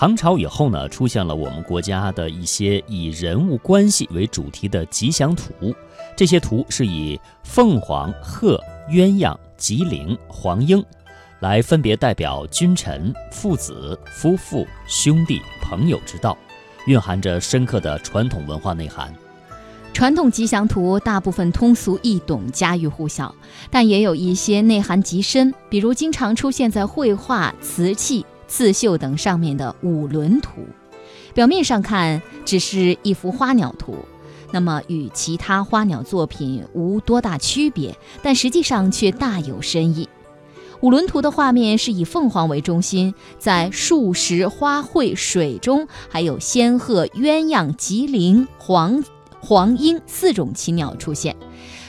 唐朝以后呢，出现了我们国家的一些以人物关系为主题的吉祥图，这些图是以凤凰、鹤、鸳鸯、吉灵、黄莺，来分别代表君臣、父子、夫妇、兄弟、朋友之道，蕴含着深刻的传统文化内涵。传统吉祥图大部分通俗易懂、家喻户晓，但也有一些内涵极深，比如经常出现在绘画、瓷器。刺绣等上面的五轮图，表面上看只是一幅花鸟图，那么与其他花鸟作品无多大区别，但实际上却大有深意。五轮图的画面是以凤凰为中心，在树石、花卉、水中，还有仙鹤、鸳鸯、吉林、黄黄莺四种禽鸟出现。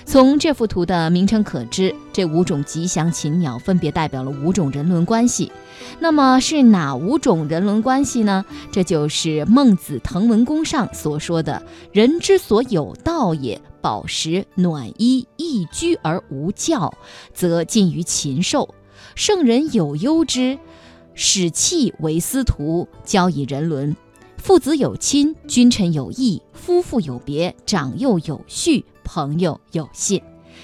从这幅图的名称可知，这五种吉祥禽鸟分别代表了五种人伦关系。那么是哪五种人伦关系呢？这就是孟子《滕文公上》所说的“人之所有道也，饱食暖衣，逸居而无教，则近于禽兽。圣人有忧之，使气为司徒，教以人伦。父子有亲，君臣有义，夫妇有别，长幼有序。”朋友有信，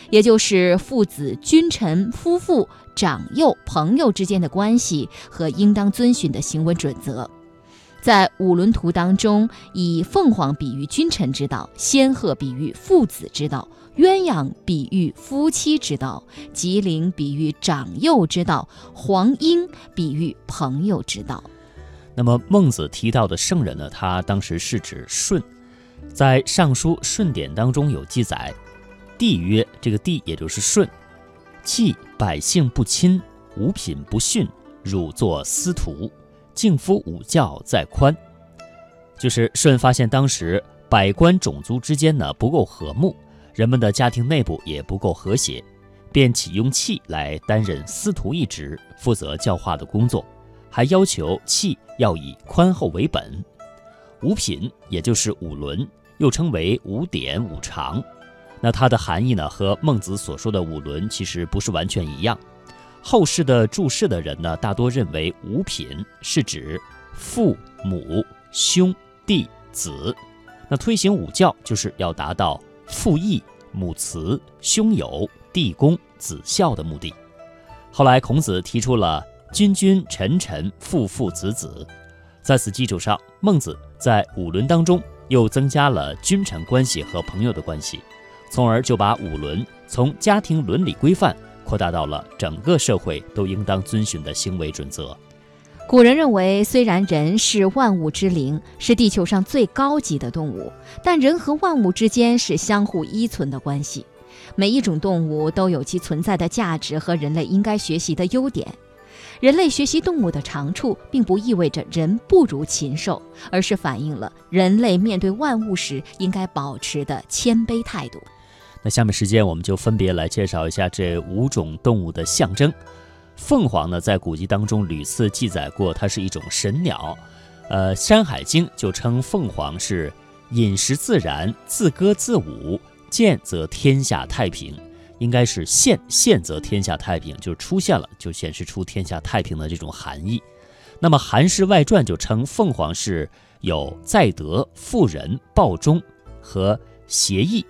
也就是父子、君臣、夫妇、长幼、朋友之间的关系和应当遵循的行为准则。在五轮图当中，以凤凰比喻君臣之道，仙鹤比喻父子之道，鸳鸯比喻夫妻之道，吉林比喻长幼之道，黄莺比喻朋友之道。那么孟子提到的圣人呢？他当时是指舜。在《尚书舜典》当中有记载，帝曰：“这个帝也就是舜，弃百姓不亲，五品不逊，汝作司徒，敬夫五教在宽。”就是舜发现当时百官种族之间呢不够和睦，人们的家庭内部也不够和谐，便启用契来担任司徒一职，负责教化的工作，还要求契要以宽厚为本。五品也就是五伦，又称为五典、五常。那它的含义呢，和孟子所说的五伦其实不是完全一样。后世的注释的人呢，大多认为五品是指父母、兄弟、子。那推行五教，就是要达到父义、母慈、兄友、弟恭、子孝的目的。后来孔子提出了君君、臣臣、父父子子。在此基础上，孟子在五伦当中又增加了君臣关系和朋友的关系，从而就把五伦从家庭伦理规范扩大到了整个社会都应当遵循的行为准则。古人认为，虽然人是万物之灵，是地球上最高级的动物，但人和万物之间是相互依存的关系。每一种动物都有其存在的价值和人类应该学习的优点。人类学习动物的长处，并不意味着人不如禽兽，而是反映了人类面对万物时应该保持的谦卑态度。那下面时间，我们就分别来介绍一下这五种动物的象征。凤凰呢，在古籍当中屡次记载过，它是一种神鸟。呃，《山海经》就称凤凰是饮食自然，自歌自舞，见则天下太平。应该是现现则天下太平，就是出现了就显示出天下太平的这种含义。那么《韩氏外传》就称凤凰是有在德、妇人、报忠和协议，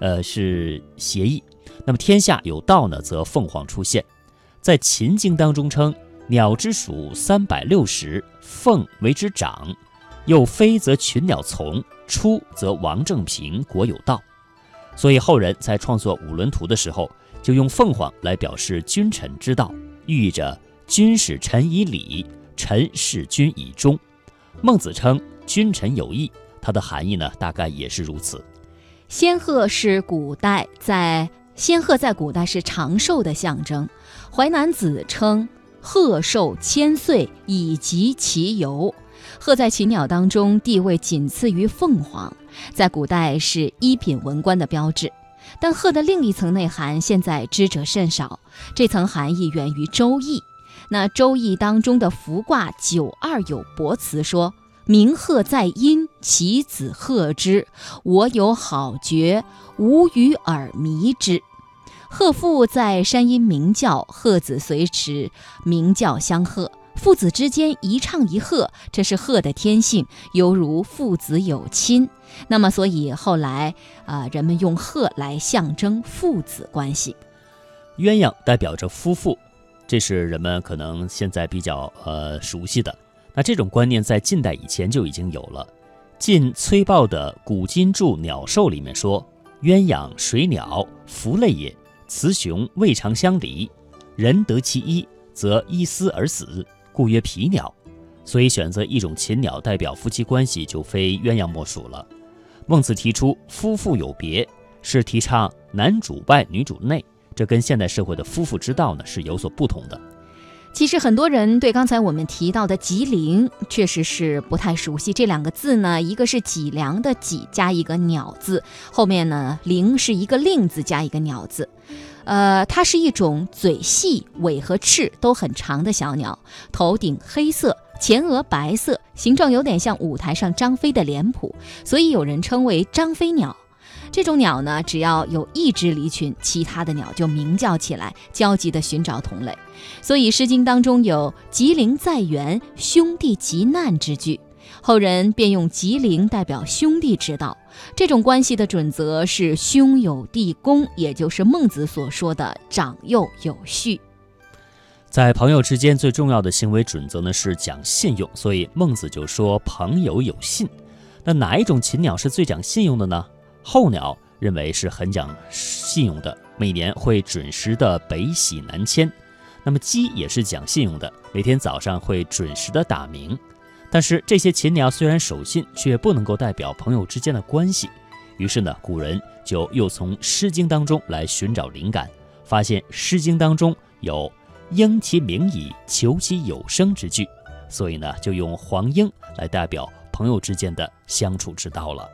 呃是协议。那么天下有道呢，则凤凰出现。在《秦经》当中称鸟之属三百六十，凤为之长。又飞则群鸟从，出则王正平，国有道。所以后人在创作五伦图的时候，就用凤凰来表示君臣之道，寓意着君使臣以礼，臣事君以忠。孟子称君臣有义，它的含义呢，大概也是如此。仙鹤是古代在仙鹤在古代是长寿的象征，《淮南子》称鹤寿千岁，以及其由。鹤在禽鸟当中地位仅次于凤凰。在古代是一品文官的标志，但鹤的另一层内涵现在知者甚少。这层含义源于《周易》，那《周易》当中的伏卦九二有伯辞说：“鸣鹤在阴，其子鹤之。我有好觉，无与尔迷之。”鹤父在山阴鸣叫，鹤子随时鸣叫相和。父子之间一唱一和，这是鹤的天性，犹如父子有亲。那么，所以后来啊，人们用鹤来象征父子关系。鸳鸯代表着夫妇，这是人们可能现在比较呃熟悉的。那这种观念在近代以前就已经有了。晋崔豹的《古今著鸟兽》里面说：“鸳鸯水鸟，凫类也。雌雄未尝相离，人得其一，则依思而死，故曰皮鸟。”所以选择一种禽鸟代表夫妻关系，就非鸳鸯莫属了。孟子提出夫妇有别，是提倡男主外女主内，这跟现代社会的夫妇之道呢是有所不同的。其实很多人对刚才我们提到的“吉林”确实是不太熟悉。这两个字呢，一个是脊梁的“脊”加一个“鸟”字，后面呢“灵”是一个“令”字加一个“鸟”字。呃，它是一种嘴细、尾和翅都很长的小鸟，头顶黑色，前额白色，形状有点像舞台上张飞的脸谱，所以有人称为“张飞鸟”。这种鸟呢，只要有一只离群，其他的鸟就鸣叫起来，焦急地寻找同类。所以《诗经》当中有“吉林在原，兄弟急难”之句，后人便用吉林代表兄弟之道。这种关系的准则是兄友弟恭，也就是孟子所说的长幼有序。在朋友之间，最重要的行为准则呢是讲信用，所以孟子就说朋友有信。那哪一种禽鸟是最讲信用的呢？候鸟认为是很讲信用的，每年会准时的北徙南迁。那么鸡也是讲信用的，每天早上会准时的打鸣。但是这些禽鸟虽然守信，却不能够代表朋友之间的关系。于是呢，古人就又从《诗经》当中来寻找灵感，发现《诗经》当中有“应其鸣矣，求其有声”之句，所以呢，就用黄莺来代表朋友之间的相处之道了。